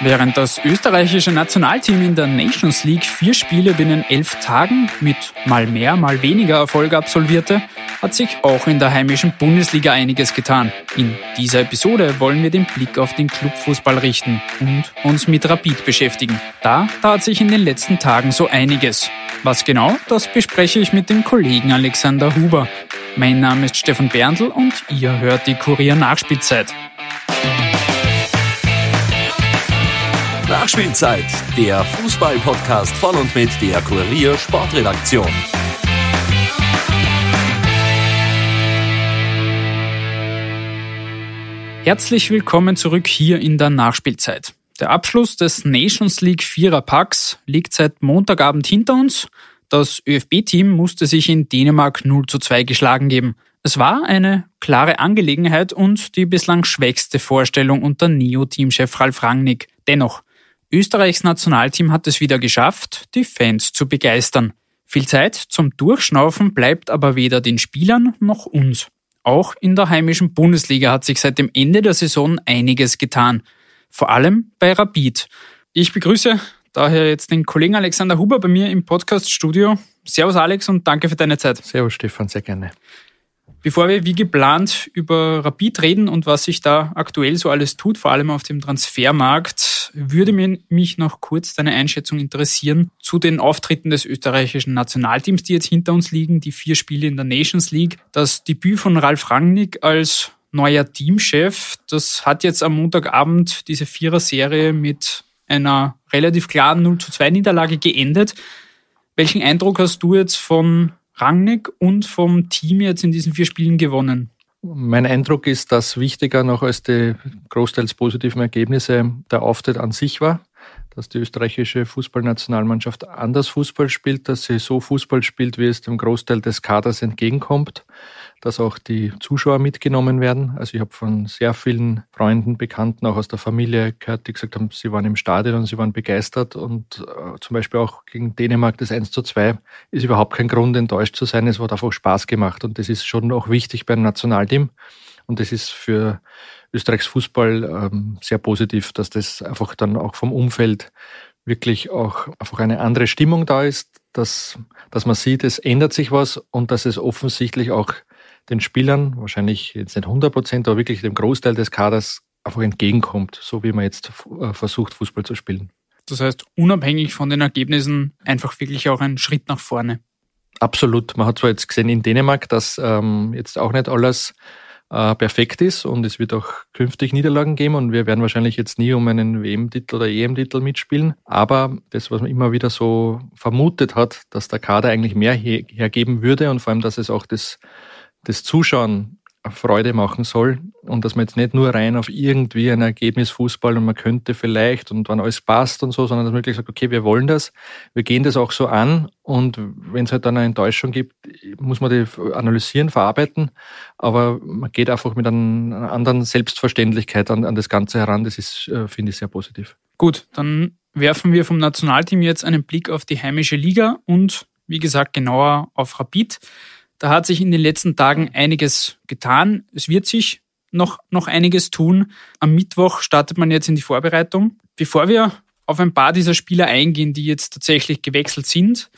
Während das österreichische Nationalteam in der Nations League vier Spiele binnen elf Tagen mit mal mehr, mal weniger Erfolg absolvierte, hat sich auch in der heimischen Bundesliga einiges getan. In dieser Episode wollen wir den Blick auf den Clubfußball richten und uns mit Rapid beschäftigen. Da tat sich in den letzten Tagen so einiges. Was genau, das bespreche ich mit dem Kollegen Alexander Huber. Mein Name ist Stefan Berndl und ihr hört die Kurier Nachspielzeit. Nachspielzeit, der Fußball-Podcast von und mit der Kurier Sportredaktion. Herzlich willkommen zurück hier in der Nachspielzeit. Der Abschluss des Nations League Viererpacks liegt seit Montagabend hinter uns. Das ÖFB-Team musste sich in Dänemark 0 zu 2 geschlagen geben. Es war eine klare Angelegenheit und die bislang schwächste Vorstellung unter Neo-Teamchef Ralf Rangnick. Dennoch, Österreichs Nationalteam hat es wieder geschafft, die Fans zu begeistern. Viel Zeit zum Durchschnaufen bleibt aber weder den Spielern noch uns. Auch in der heimischen Bundesliga hat sich seit dem Ende der Saison einiges getan. Vor allem bei Rapid. Ich begrüße daher jetzt den Kollegen Alexander Huber bei mir im Podcast-Studio. Servus Alex und danke für deine Zeit. Servus Stefan, sehr gerne. Bevor wir wie geplant über Rapid reden und was sich da aktuell so alles tut, vor allem auf dem Transfermarkt, würde mich noch kurz deine Einschätzung interessieren zu den Auftritten des österreichischen Nationalteams, die jetzt hinter uns liegen, die vier Spiele in der Nations League. Das Debüt von Ralf Rangnick als neuer Teamchef, das hat jetzt am Montagabend diese Vierer-Serie mit einer relativ klaren 0 zu 2 Niederlage geendet. Welchen Eindruck hast du jetzt von Rangnick und vom Team jetzt in diesen vier Spielen gewonnen? Mein Eindruck ist, dass wichtiger noch als die großteils positiven Ergebnisse der Auftritt an sich war, dass die österreichische Fußballnationalmannschaft anders Fußball spielt, dass sie so Fußball spielt, wie es dem Großteil des Kaders entgegenkommt dass auch die Zuschauer mitgenommen werden. Also ich habe von sehr vielen Freunden, Bekannten, auch aus der Familie gehört, die gesagt haben, sie waren im Stadion und sie waren begeistert. Und äh, zum Beispiel auch gegen Dänemark das 1 zu 2 ist überhaupt kein Grund, enttäuscht zu sein. Es hat einfach Spaß gemacht. Und das ist schon auch wichtig beim Nationalteam. Und das ist für Österreichs Fußball ähm, sehr positiv, dass das einfach dann auch vom Umfeld wirklich auch einfach eine andere Stimmung da ist, dass, dass man sieht, es ändert sich was und dass es offensichtlich auch den Spielern, wahrscheinlich jetzt nicht 100 Prozent, aber wirklich dem Großteil des Kaders einfach entgegenkommt, so wie man jetzt äh, versucht, Fußball zu spielen. Das heißt, unabhängig von den Ergebnissen einfach wirklich auch ein Schritt nach vorne. Absolut. Man hat zwar jetzt gesehen in Dänemark, dass ähm, jetzt auch nicht alles äh, perfekt ist und es wird auch künftig Niederlagen geben und wir werden wahrscheinlich jetzt nie um einen WM-Titel oder EM-Titel mitspielen. Aber das, was man immer wieder so vermutet hat, dass der Kader eigentlich mehr hergeben würde und vor allem, dass es auch das das Zuschauen Freude machen soll und dass man jetzt nicht nur rein auf irgendwie ein Ergebnis Fußball und man könnte vielleicht und wann alles passt und so, sondern dass man wirklich sagt, okay, wir wollen das, wir gehen das auch so an und wenn es halt dann eine Enttäuschung gibt, muss man die analysieren, verarbeiten, aber man geht einfach mit einer anderen Selbstverständlichkeit an, an das Ganze heran, das ist, äh, finde ich, sehr positiv. Gut, dann werfen wir vom Nationalteam jetzt einen Blick auf die heimische Liga und wie gesagt genauer auf Rapid. Da hat sich in den letzten Tagen einiges getan. Es wird sich noch, noch einiges tun. Am Mittwoch startet man jetzt in die Vorbereitung. Bevor wir auf ein paar dieser Spieler eingehen, die jetzt tatsächlich gewechselt sind,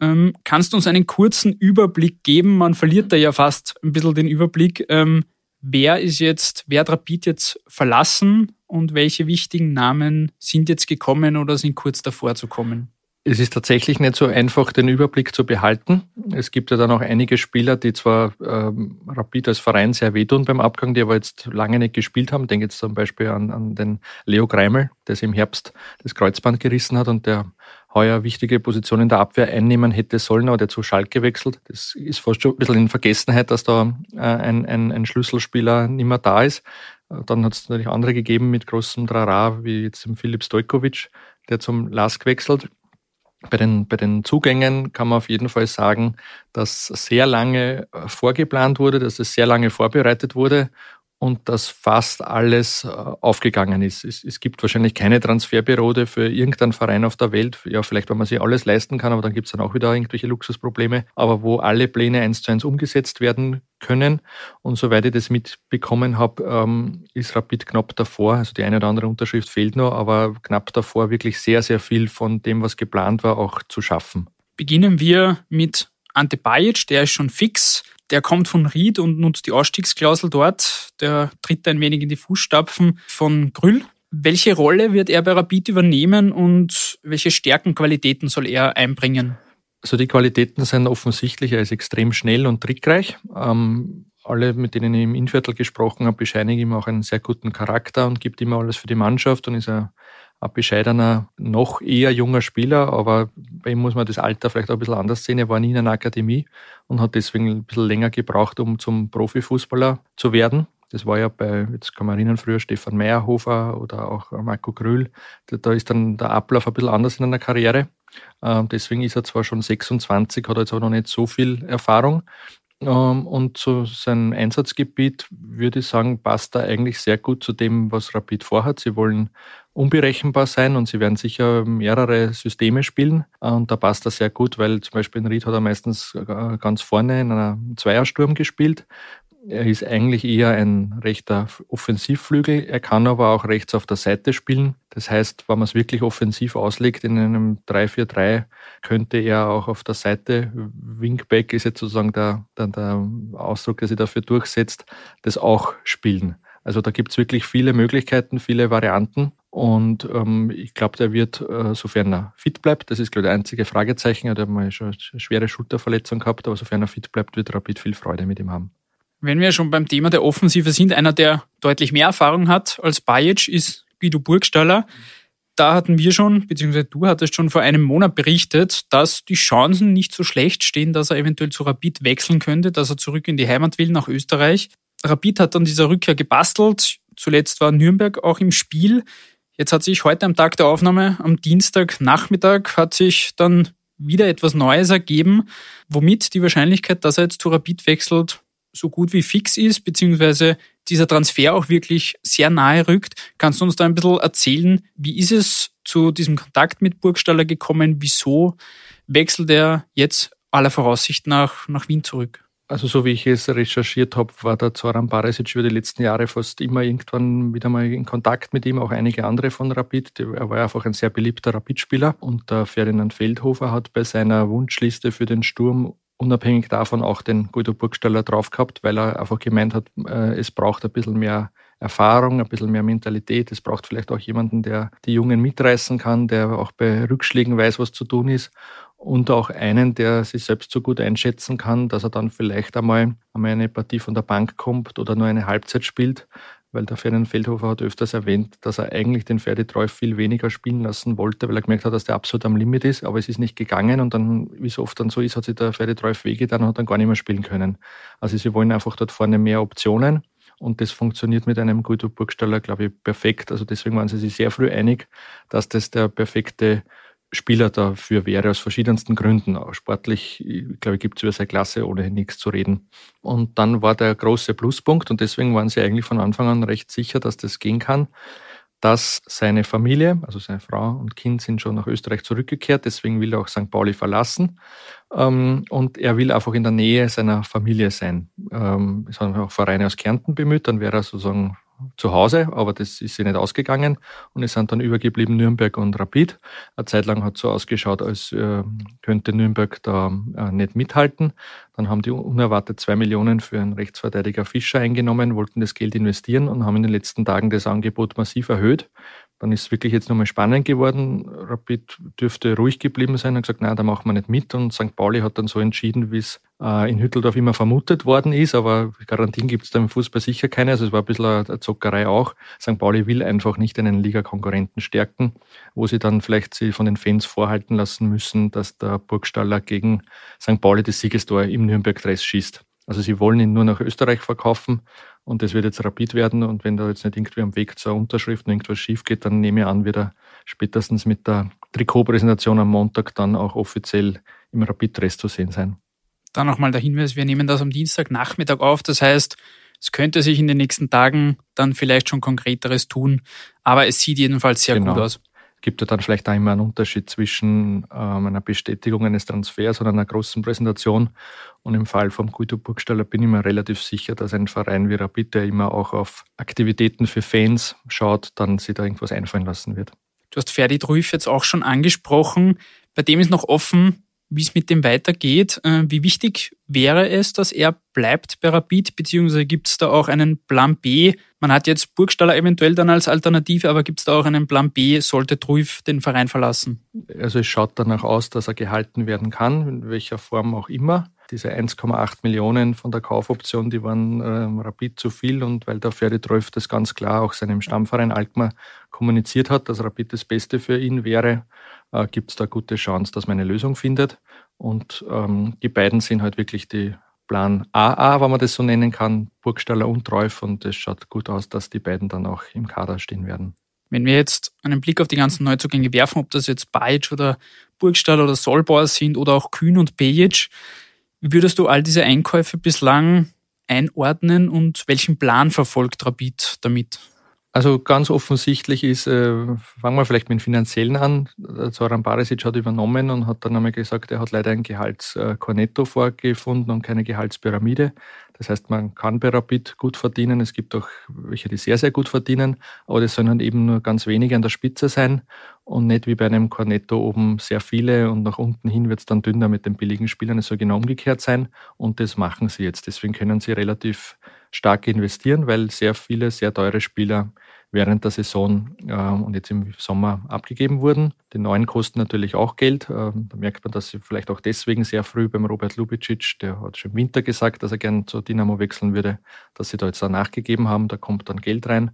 ähm, kannst du uns einen kurzen Überblick geben? Man verliert da ja fast ein bisschen den Überblick. Ähm, wer ist jetzt, wer hat Rapid jetzt verlassen und welche wichtigen Namen sind jetzt gekommen oder sind kurz davor zu kommen? Es ist tatsächlich nicht so einfach, den Überblick zu behalten. Es gibt ja dann auch einige Spieler, die zwar ähm, Rapid als Verein sehr wehtun beim Abgang, die aber jetzt lange nicht gespielt haben. Denke jetzt zum Beispiel an, an den Leo Greimel, der sich im Herbst das Kreuzband gerissen hat und der heuer wichtige Position in der Abwehr einnehmen hätte sollen, aber der zu Schalke wechselt. Das ist fast schon ein bisschen in Vergessenheit, dass da äh, ein, ein, ein Schlüsselspieler nicht mehr da ist. Dann hat es natürlich andere gegeben mit großem Trara, wie jetzt im Filip Stojkovic, der zum LASK wechselt. Bei den, bei den Zugängen kann man auf jeden Fall sagen, dass sehr lange äh, vorgeplant wurde, dass es sehr lange vorbereitet wurde und dass fast alles äh, aufgegangen ist. Es, es, gibt wahrscheinlich keine Transferbürode für irgendeinen Verein auf der Welt. Ja, vielleicht, wenn man sich alles leisten kann, aber dann gibt es dann auch wieder irgendwelche Luxusprobleme. Aber wo alle Pläne eins zu eins umgesetzt werden können. Und soweit ich das mitbekommen habe, ähm, ist Rapid knapp davor. Also die eine oder andere Unterschrift fehlt noch, aber knapp davor wirklich sehr, sehr viel von dem, was geplant war, auch zu schaffen. Beginnen wir mit Ante Bajic, der ist schon fix. Der kommt von Ried und nutzt die Ausstiegsklausel dort. Der tritt ein wenig in die Fußstapfen von Grüll. Welche Rolle wird er bei Rapid übernehmen und welche Stärkenqualitäten soll er einbringen? Also die Qualitäten sind offensichtlich. Er ist extrem schnell und trickreich. Ähm, alle, mit denen ich im Innviertel gesprochen habe, bescheinigen ihm auch einen sehr guten Charakter und gibt immer alles für die Mannschaft und ist ein ein bescheidener, noch eher junger Spieler, aber bei ihm muss man das Alter vielleicht auch ein bisschen anders sehen. Er war nie in einer Akademie und hat deswegen ein bisschen länger gebraucht, um zum Profifußballer zu werden. Das war ja bei, jetzt kann man erinnern, früher Stefan Meyerhofer oder auch Marco Grühl. Da ist dann der Ablauf ein bisschen anders in einer Karriere. Ähm, deswegen ist er zwar schon 26, hat jetzt aber noch nicht so viel Erfahrung. Ähm, und zu seinem Einsatzgebiet würde ich sagen, passt er eigentlich sehr gut zu dem, was Rapid vorhat. Sie wollen unberechenbar sein und sie werden sicher mehrere Systeme spielen. Und da passt er sehr gut, weil zum Beispiel in Ried hat er meistens äh, ganz vorne in einer Zweiersturm gespielt. Er ist eigentlich eher ein rechter Offensivflügel. Er kann aber auch rechts auf der Seite spielen. Das heißt, wenn man es wirklich offensiv auslegt in einem 3-4-3, könnte er auch auf der Seite, Wingback ist jetzt sozusagen der, der, der Ausdruck, der sich dafür durchsetzt, das auch spielen. Also da gibt es wirklich viele Möglichkeiten, viele Varianten. Und ähm, ich glaube, der wird, äh, sofern er fit bleibt, das ist, glaube ich, der einzige Fragezeichen, er hat mal schon eine schwere Schulterverletzung gehabt, aber sofern er fit bleibt, wird Rapid viel Freude mit ihm haben. Wenn wir schon beim Thema der Offensive sind, einer, der deutlich mehr Erfahrung hat als Bajic, ist Guido Burgstaller. Da hatten wir schon, beziehungsweise du hattest schon vor einem Monat berichtet, dass die Chancen nicht so schlecht stehen, dass er eventuell zu Rapid wechseln könnte, dass er zurück in die Heimat will nach Österreich. Rapid hat dann dieser Rückkehr gebastelt. Zuletzt war Nürnberg auch im Spiel. Jetzt hat sich heute am Tag der Aufnahme, am Dienstagnachmittag, hat sich dann wieder etwas Neues ergeben, womit die Wahrscheinlichkeit, dass er jetzt zu Rapid wechselt, so gut wie fix ist, beziehungsweise dieser Transfer auch wirklich sehr nahe rückt. Kannst du uns da ein bisschen erzählen, wie ist es zu diesem Kontakt mit Burgstaller gekommen? Wieso wechselt er jetzt aller Voraussicht nach, nach Wien zurück? Also so wie ich es recherchiert habe, war der Zoran Barisic über die letzten Jahre fast immer irgendwann wieder mal in Kontakt mit ihm, auch einige andere von Rapid. Er war einfach ein sehr beliebter Rapid-Spieler und der Ferdinand Feldhofer hat bei seiner Wunschliste für den Sturm unabhängig davon auch den Guido Burgstaller drauf gehabt, weil er einfach gemeint hat, äh, es braucht ein bisschen mehr Erfahrung, ein bisschen mehr Mentalität. Es braucht vielleicht auch jemanden, der die Jungen mitreißen kann, der auch bei Rückschlägen weiß, was zu tun ist. Und auch einen, der sich selbst so gut einschätzen kann, dass er dann vielleicht einmal, einmal eine Partie von der Bank kommt oder nur eine Halbzeit spielt, weil der Ferdinand Feldhofer hat öfters erwähnt, dass er eigentlich den Ferdi viel weniger spielen lassen wollte, weil er gemerkt hat, dass der absolut am Limit ist, aber es ist nicht gegangen und dann, wie es oft dann so ist, hat sich der Ferdi Treuf wehgetan und hat dann gar nicht mehr spielen können. Also sie wollen einfach dort vorne mehr Optionen und das funktioniert mit einem Guido Burgstaller, glaube ich, perfekt. Also deswegen waren sie sich sehr früh einig, dass das der perfekte Spieler dafür wäre, aus verschiedensten Gründen. Sportlich, glaube ich, gibt es über seine Klasse ohnehin nichts zu reden. Und dann war der große Pluspunkt, und deswegen waren sie eigentlich von Anfang an recht sicher, dass das gehen kann, dass seine Familie, also seine Frau und Kind sind schon nach Österreich zurückgekehrt, deswegen will er auch St. Pauli verlassen. Ähm, und er will einfach in der Nähe seiner Familie sein. Ähm, es haben auch Vereine aus Kärnten bemüht, dann wäre er sozusagen zu Hause, aber das ist sich nicht ausgegangen und es sind dann übergeblieben Nürnberg und Rapid. Eine Zeit lang hat es so ausgeschaut, als äh, könnte Nürnberg da äh, nicht mithalten. Dann haben die unerwartet zwei Millionen für einen Rechtsverteidiger Fischer eingenommen, wollten das Geld investieren und haben in den letzten Tagen das Angebot massiv erhöht. Dann ist es wirklich jetzt nochmal spannend geworden. Rapid dürfte ruhig geblieben sein und gesagt, nein, da machen wir nicht mit. Und St. Pauli hat dann so entschieden, wie es äh, in Hütteldorf immer vermutet worden ist. Aber Garantien gibt es da im Fußball sicher keine. Also es war ein bisschen eine Zockerei auch. St. Pauli will einfach nicht einen Ligakonkurrenten stärken, wo sie dann vielleicht sie von den Fans vorhalten lassen müssen, dass der Burgstaller gegen St. Pauli das Siegestor im Nürnberg-Dress schießt. Also sie wollen ihn nur nach Österreich verkaufen und das wird jetzt rapid werden. Und wenn da jetzt nicht irgendwie am Weg zur Unterschrift irgendwas schief geht, dann nehme ich an, wird er spätestens mit der Trikotpräsentation am Montag dann auch offiziell im Rapid-Dress zu sehen sein. Dann nochmal der Hinweis, wir nehmen das am Dienstagnachmittag auf. Das heißt, Es könnte sich in den nächsten Tagen dann vielleicht schon konkreteres tun, aber es sieht jedenfalls sehr genau. gut aus gibt ja dann vielleicht auch immer einen Unterschied zwischen ähm, einer Bestätigung eines Transfers und einer großen Präsentation. Und im Fall vom Guido Burgstaller bin ich mir relativ sicher, dass ein Verein wie Rapid, der immer auch auf Aktivitäten für Fans schaut, dann sich da irgendwas einfallen lassen wird. Du hast Ferdi Truif jetzt auch schon angesprochen. Bei dem ist noch offen, wie es mit dem weitergeht. Äh, wie wichtig wäre es, dass er bleibt bei Rapid, beziehungsweise gibt es da auch einen Plan B? Man hat jetzt Burgstaller eventuell dann als Alternative, aber gibt es da auch einen Plan B, sollte Truif den Verein verlassen? Also es schaut danach aus, dass er gehalten werden kann, in welcher Form auch immer. Diese 1,8 Millionen von der Kaufoption, die waren ähm, Rapid zu viel und weil der Ferdi Treuf das ganz klar auch seinem Stammverein Alkmaar kommuniziert hat, dass Rapid das Beste für ihn wäre, äh, gibt es da gute Chance, dass man eine Lösung findet. Und ähm, die beiden sind halt wirklich die Plan AA, wenn man das so nennen kann, Burgstaller und Treuf. Und es schaut gut aus, dass die beiden dann auch im Kader stehen werden. Wenn wir jetzt einen Blick auf die ganzen Neuzugänge werfen, ob das jetzt Bajic oder Burgstaller oder Solbauer sind oder auch Kühn und Pejic, wie würdest du all diese Einkäufe bislang einordnen und welchen Plan verfolgt Rapid damit? Also ganz offensichtlich ist, äh, fangen wir vielleicht mit dem Finanziellen an. Zoran Barisic hat übernommen und hat dann einmal gesagt, er hat leider ein Gehaltskornetto vorgefunden und keine Gehaltspyramide. Das heißt, man kann bei Rapid gut verdienen. Es gibt auch welche, die sehr, sehr gut verdienen, aber das sollen dann eben nur ganz wenige an der Spitze sein und nicht wie bei einem Cornetto oben sehr viele und nach unten hin wird es dann dünner mit den billigen Spielern. Es soll genau umgekehrt sein und das machen sie jetzt. Deswegen können sie relativ stark investieren, weil sehr viele sehr teure Spieler während der Saison äh, und jetzt im Sommer abgegeben wurden. Die neuen kosten natürlich auch Geld. Äh, da merkt man, dass sie vielleicht auch deswegen sehr früh beim Robert Lubicic, der hat schon im Winter gesagt, dass er gern zu Dynamo wechseln würde, dass sie da jetzt da nachgegeben haben. Da kommt dann Geld rein.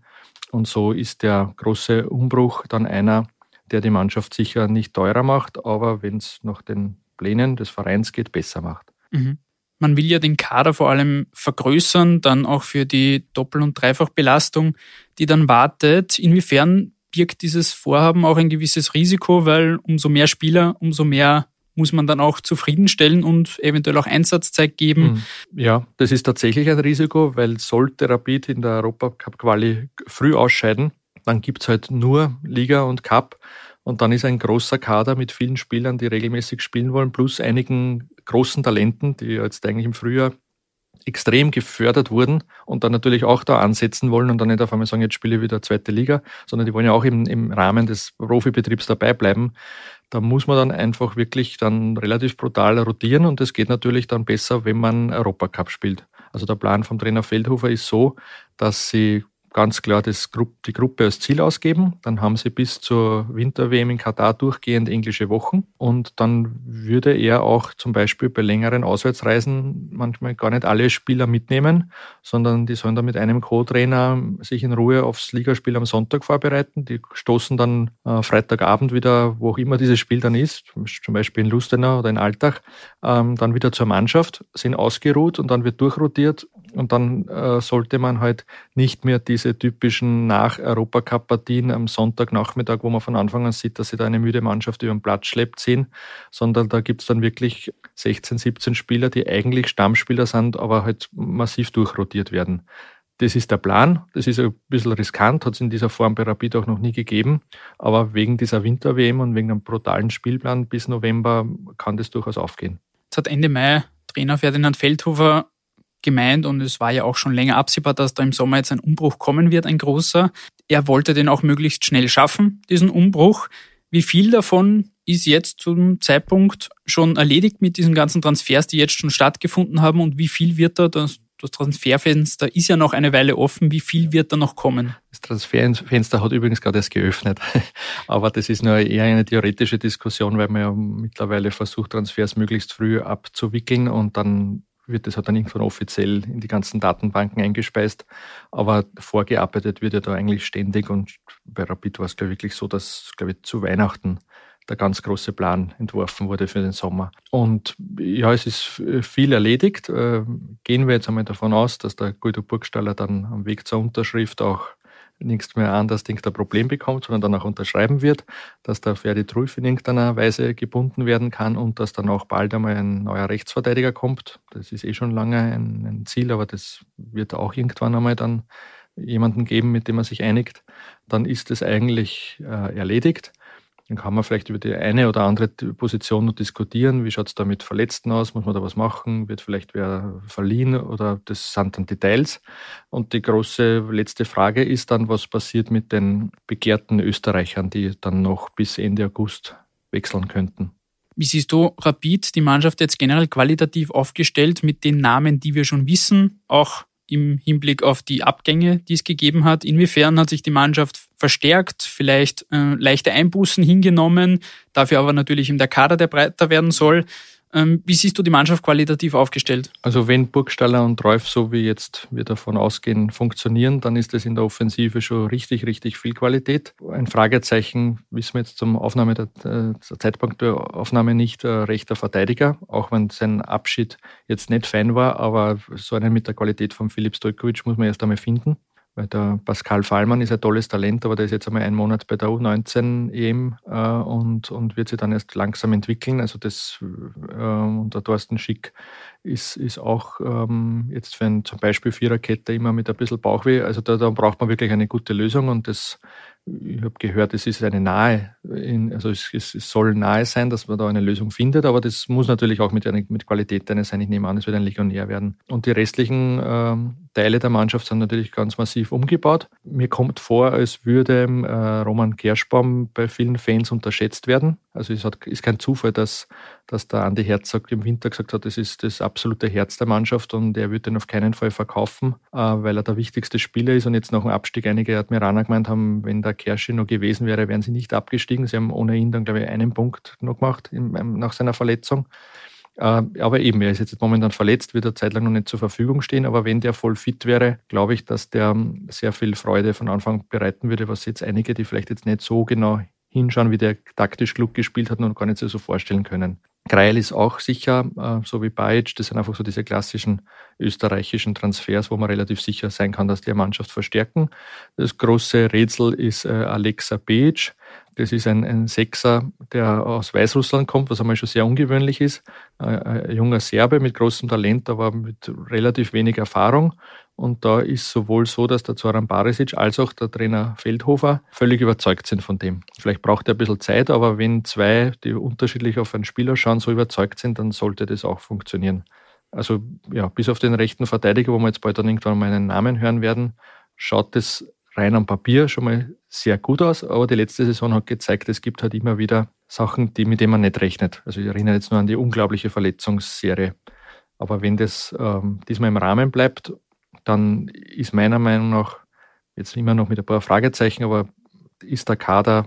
Und so ist der große Umbruch dann einer, der die Mannschaft sicher nicht teurer macht, aber wenn es nach den Plänen des Vereins geht, besser macht. Mhm. Man will ja den Kader vor allem vergrößern, dann auch für die Doppel- und Dreifachbelastung, die dann wartet. Inwiefern birgt dieses Vorhaben auch ein gewisses Risiko, weil umso mehr Spieler, umso mehr muss man dann auch zufriedenstellen und eventuell auch Einsatzzeit geben. Hm. Ja, das ist tatsächlich ein Risiko, weil sollte Rapid in der Europacup-Quali früh ausscheiden, dann gibt es halt nur Liga und Cup. Und dann ist ein großer Kader mit vielen Spielern, die regelmäßig spielen wollen, plus einigen großen Talenten, die jetzt eigentlich im Frühjahr extrem gefördert wurden und dann natürlich auch da ansetzen wollen und dann nicht auf einmal sagen, jetzt spiele ich wieder zweite Liga, sondern die wollen ja auch im, im Rahmen des Profibetriebs dabei bleiben. Da muss man dann einfach wirklich dann relativ brutal rotieren und das geht natürlich dann besser, wenn man Europacup spielt. Also der Plan vom Trainer Feldhofer ist so, dass sie ganz klar das, die Gruppe als Ziel ausgeben. Dann haben sie bis zur Winter-WM in Katar durchgehend englische Wochen. Und dann würde er auch zum Beispiel bei längeren Auswärtsreisen manchmal gar nicht alle Spieler mitnehmen, sondern die sollen dann mit einem Co-Trainer sich in Ruhe aufs Ligaspiel am Sonntag vorbereiten. Die stoßen dann äh, Freitagabend wieder, wo auch immer dieses Spiel dann ist, zum Beispiel in Lustenau oder in Altach, ähm, dann wieder zur Mannschaft, sind ausgeruht und dann wird durchrotiert und dann äh, sollte man halt nicht mehr diese typischen Nach-Europacup-Partien am Sonntagnachmittag, wo man von Anfang an sieht, dass sie da eine müde Mannschaft über den Platz schleppt, sehen, sondern da gibt es dann wirklich 16, 17 Spieler, die eigentlich Stammspieler sind, aber halt massiv durchrotiert werden. Das ist der Plan. Das ist ein bisschen riskant, hat es in dieser Form bei Rapid auch noch nie gegeben. Aber wegen dieser Winter-WM und wegen einem brutalen Spielplan bis November kann das durchaus aufgehen. Es hat Ende Mai Trainer Ferdinand Feldhofer gemeint und es war ja auch schon länger absehbar, dass da im Sommer jetzt ein Umbruch kommen wird, ein großer. Er wollte den auch möglichst schnell schaffen, diesen Umbruch. Wie viel davon ist jetzt zum Zeitpunkt schon erledigt mit diesen ganzen Transfers, die jetzt schon stattgefunden haben und wie viel wird da, das, das Transferfenster ist ja noch eine Weile offen, wie viel wird da noch kommen? Das Transferfenster hat übrigens gerade erst geöffnet, aber das ist nur eher eine theoretische Diskussion, weil man ja mittlerweile versucht, Transfers möglichst früh abzuwickeln und dann wird das halt dann irgendwann offiziell in die ganzen Datenbanken eingespeist. Aber vorgearbeitet wird ja da eigentlich ständig und bei Rapid war es, glaube ich, wirklich so, dass, glaube ich, zu Weihnachten der ganz große Plan entworfen wurde für den Sommer. Und ja, es ist viel erledigt. Äh, gehen wir jetzt einmal davon aus, dass der Guido Burgstaller dann am Weg zur Unterschrift auch nichts mehr anders denkt, ein Problem bekommt, sondern dann auch unterschreiben wird, dass der Ferdi Trulf in irgendeiner Weise gebunden werden kann und dass dann auch bald einmal ein neuer Rechtsverteidiger kommt. Das ist eh schon lange ein, ein Ziel, aber das wird auch irgendwann einmal dann jemanden geben, mit dem man sich einigt. Dann ist es eigentlich äh, erledigt. Dann kann man vielleicht über die eine oder andere Position noch diskutieren. Wie schaut es da mit Verletzten aus? Muss man da was machen? Wird vielleicht wer verliehen? Oder das sind dann Details. Und die große letzte Frage ist dann, was passiert mit den begehrten Österreichern, die dann noch bis Ende August wechseln könnten? Wie siehst du Rapid, die Mannschaft jetzt generell qualitativ aufgestellt mit den Namen, die wir schon wissen, auch im Hinblick auf die Abgänge, die es gegeben hat. Inwiefern hat sich die Mannschaft verstärkt, vielleicht äh, leichte Einbußen hingenommen, dafür aber natürlich in der Kader, der breiter werden soll. Ähm, wie siehst du die Mannschaft qualitativ aufgestellt? Also wenn Burgstaller und Reuf, so wie jetzt wir davon ausgehen, funktionieren, dann ist das in der Offensive schon richtig, richtig viel Qualität. Ein Fragezeichen wissen wir jetzt zum Aufnahme der, der Zeitpunkt der Aufnahme nicht, äh, rechter Verteidiger, auch wenn sein Abschied jetzt nicht fein war, aber so einen mit der Qualität von Philipp Stojkovic muss man erst einmal finden. Weil der Pascal Fallmann ist ein tolles Talent, aber der ist jetzt einmal einen Monat bei der U19 EM äh, und, und wird sich dann erst langsam entwickeln. Also das äh, und der Thorsten Schick ist, ist auch ähm, jetzt für ein zum Beispiel Viererkette immer mit ein bisschen Bauchweh. Also da, da braucht man wirklich eine gute Lösung und das ich habe gehört, es ist eine nahe, also es, es, soll nahe sein, dass man da eine Lösung findet, aber das muss natürlich auch mit, mit Qualität eines sein. Ich nehme an, es wird ein Legionär werden. Und die restlichen ähm, Teile der Mannschaft sind natürlich ganz massiv umgebaut. Mir kommt vor, als würde äh, Roman Kerschbaum bei vielen Fans unterschätzt werden. Also es hat, ist kein Zufall, dass, dass der Andi Herzog im Winter gesagt hat, das ist das absolute Herz der Mannschaft und er wird den auf keinen Fall verkaufen, äh, weil er der wichtigste Spieler ist. Und jetzt nach dem Abstieg einige Admiraner gemeint haben, wenn der Kerschi noch gewesen wäre, wären sie nicht abgestiegen. Sie haben ohne ihn dann, glaube ich, einen Punkt noch gemacht in, nach seiner Verletzung. Äh, aber eben, er ist jetzt momentan verletzt, wird er zeitlang noch nicht zur Verfügung stehen. Aber wenn der voll fit wäre, glaube ich, dass der ähm, sehr viel Freude von Anfang bereiten würde, was jetzt einige, die vielleicht jetzt nicht so genau hinschauen, wie der taktisch klug gespielt hat, noch gar nicht so vorstellen können. Greil ist auch sicher, äh, so wie Bajic, das sind einfach so diese klassischen österreichischen Transfers, wo man relativ sicher sein kann, dass die Mannschaft verstärken. Das große Rätsel ist äh, Alexa Bejic. Das ist ein, ein Sechser, der aus Weißrussland kommt, was einmal schon sehr ungewöhnlich ist. Ein junger Serbe mit großem Talent, aber mit relativ wenig Erfahrung. Und da ist sowohl so, dass der Zoran Barisic als auch der Trainer Feldhofer völlig überzeugt sind von dem. Vielleicht braucht er ein bisschen Zeit, aber wenn zwei, die unterschiedlich auf einen Spieler schauen, so überzeugt sind, dann sollte das auch funktionieren. Also ja, bis auf den rechten Verteidiger, wo wir jetzt bald dann irgendwann mal einen Namen hören werden, schaut es rein am Papier schon mal sehr gut aus, aber die letzte Saison hat gezeigt, es gibt halt immer wieder Sachen, die, mit denen man nicht rechnet. Also ich erinnere jetzt nur an die unglaubliche Verletzungsserie. Aber wenn das ähm, diesmal im Rahmen bleibt, dann ist meiner Meinung nach, jetzt immer noch mit ein paar Fragezeichen, aber ist der Kader,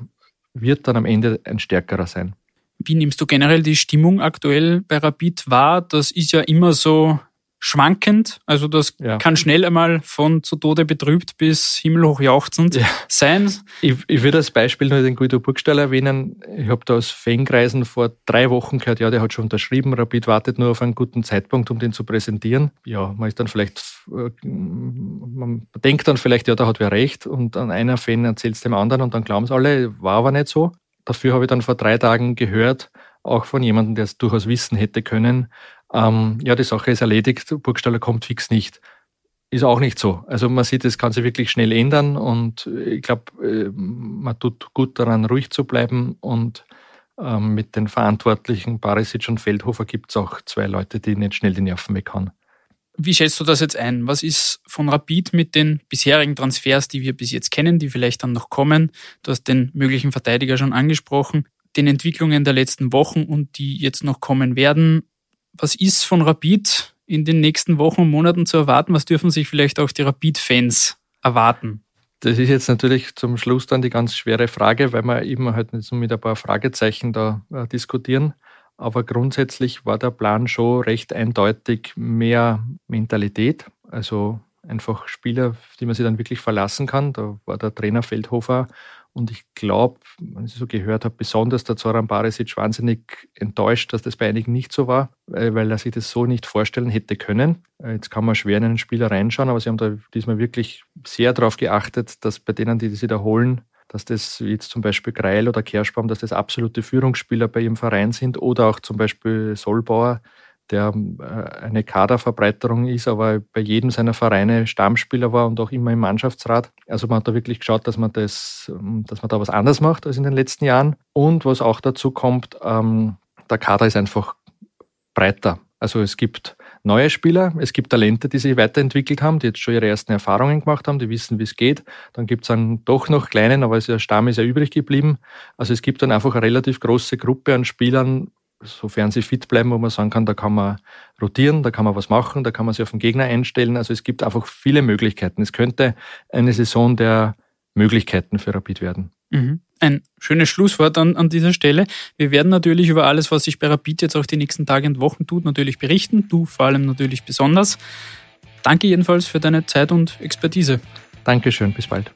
wird dann am Ende ein stärkerer sein. Wie nimmst du generell die Stimmung aktuell bei Rapid wahr? Das ist ja immer so schwankend. Also das ja. kann schnell einmal von zu Tode betrübt bis himmelhoch jauchzend ja. sein. Ich, ich würde als Beispiel nur den Guido Burgstall erwähnen. Ich habe da aus Fankreisen vor drei Wochen gehört, ja, der hat schon unterschrieben, Rapid wartet nur auf einen guten Zeitpunkt, um den zu präsentieren. Ja, man ist dann vielleicht, äh, man denkt dann vielleicht, ja, da hat wer recht und an einer Fan erzählt es dem anderen und dann glauben es alle, war aber nicht so. Dafür habe ich dann vor drei Tagen gehört, auch von jemandem, der es durchaus wissen hätte können, ähm, ja, die Sache ist erledigt, Burgstaller kommt fix nicht. Ist auch nicht so. Also man sieht, es kann sich wirklich schnell ändern und ich glaube, äh, man tut gut daran, ruhig zu bleiben und ähm, mit den Verantwortlichen Barisic und Feldhofer gibt es auch zwei Leute, die nicht schnell die Nerven weg haben. Wie schätzt du das jetzt ein? Was ist von Rapid mit den bisherigen Transfers, die wir bis jetzt kennen, die vielleicht dann noch kommen? Du hast den möglichen Verteidiger schon angesprochen, den Entwicklungen der letzten Wochen und die jetzt noch kommen werden was ist von Rapid in den nächsten Wochen und Monaten zu erwarten? Was dürfen sich vielleicht auch die Rapid-Fans erwarten? Das ist jetzt natürlich zum Schluss dann die ganz schwere Frage, weil wir eben halt mit ein paar Fragezeichen da äh, diskutieren. Aber grundsätzlich war der Plan schon recht eindeutig mehr Mentalität, also einfach Spieler, die man sich dann wirklich verlassen kann. Da war der Trainer Feldhofer Und ich glaube, wenn ich so gehört habe, besonders der Zoran Barisic wahnsinnig enttäuscht, dass das bei einigen nicht so war, weil er sich das so nicht vorstellen hätte können. Jetzt kann man schwer in einen Spieler reinschauen, aber sie haben da diesmal wirklich sehr darauf geachtet, dass bei denen, die das wiederholen, dass das jetzt zum Beispiel Greil oder Kerschbaum, dass das absolute Führungsspieler bei ihrem Verein sind oder auch zum Beispiel Solbauer, der äh, eine Kaderverbreiterung ist, aber bei jedem seiner Vereine Stammspieler war und auch immer im Mannschaftsrat. Also man hat da wirklich geschaut, dass man das, dass man da was anders macht als in den letzten Jahren. Und was auch dazu kommt, ähm, der Kader ist einfach breiter. Also es gibt neue Spieler, es gibt Talente, die sich weiterentwickelt haben, die jetzt schon ihre ersten Erfahrungen gemacht haben, die wissen, wie es geht. Dann gibt es einen doch noch kleinen, aber der Stamm ist ja übrig geblieben. Also es gibt dann einfach eine relativ große Gruppe an Spielern, sofern sie fit bleiben, wo man sagen kann, da kann man rotieren, da kann man was machen, da kann man sich auf den Gegner einstellen. Also es gibt einfach viele Möglichkeiten. Es könnte eine Saison der Möglichkeiten für Rapid werden. Mhm. Ein schönes Schlusswort an, an dieser Stelle. Wir werden natürlich über alles, was sich bei Rapid jetzt auch die nächsten Tage und Wochen tut, natürlich berichten. Du vor allem natürlich besonders. Danke jedenfalls für deine Zeit und Expertise. Dankeschön, bis bald.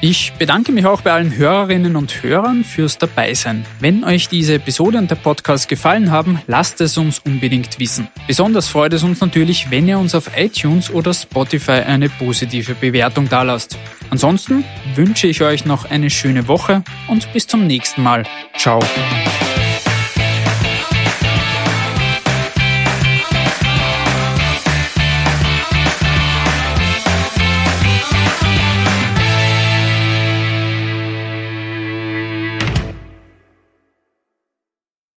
Ich bedanke mich auch bei allen Hörerinnen und Hörern fürs Dabeisein. Wenn euch diese Episode und der Podcast gefallen haben, lasst es uns unbedingt wissen. Besonders freut es uns natürlich, wenn ihr uns auf iTunes oder Spotify eine positive Bewertung dalasst. Ansonsten wünsche ich euch noch eine schöne Woche und bis zum nächsten Mal. Ciao.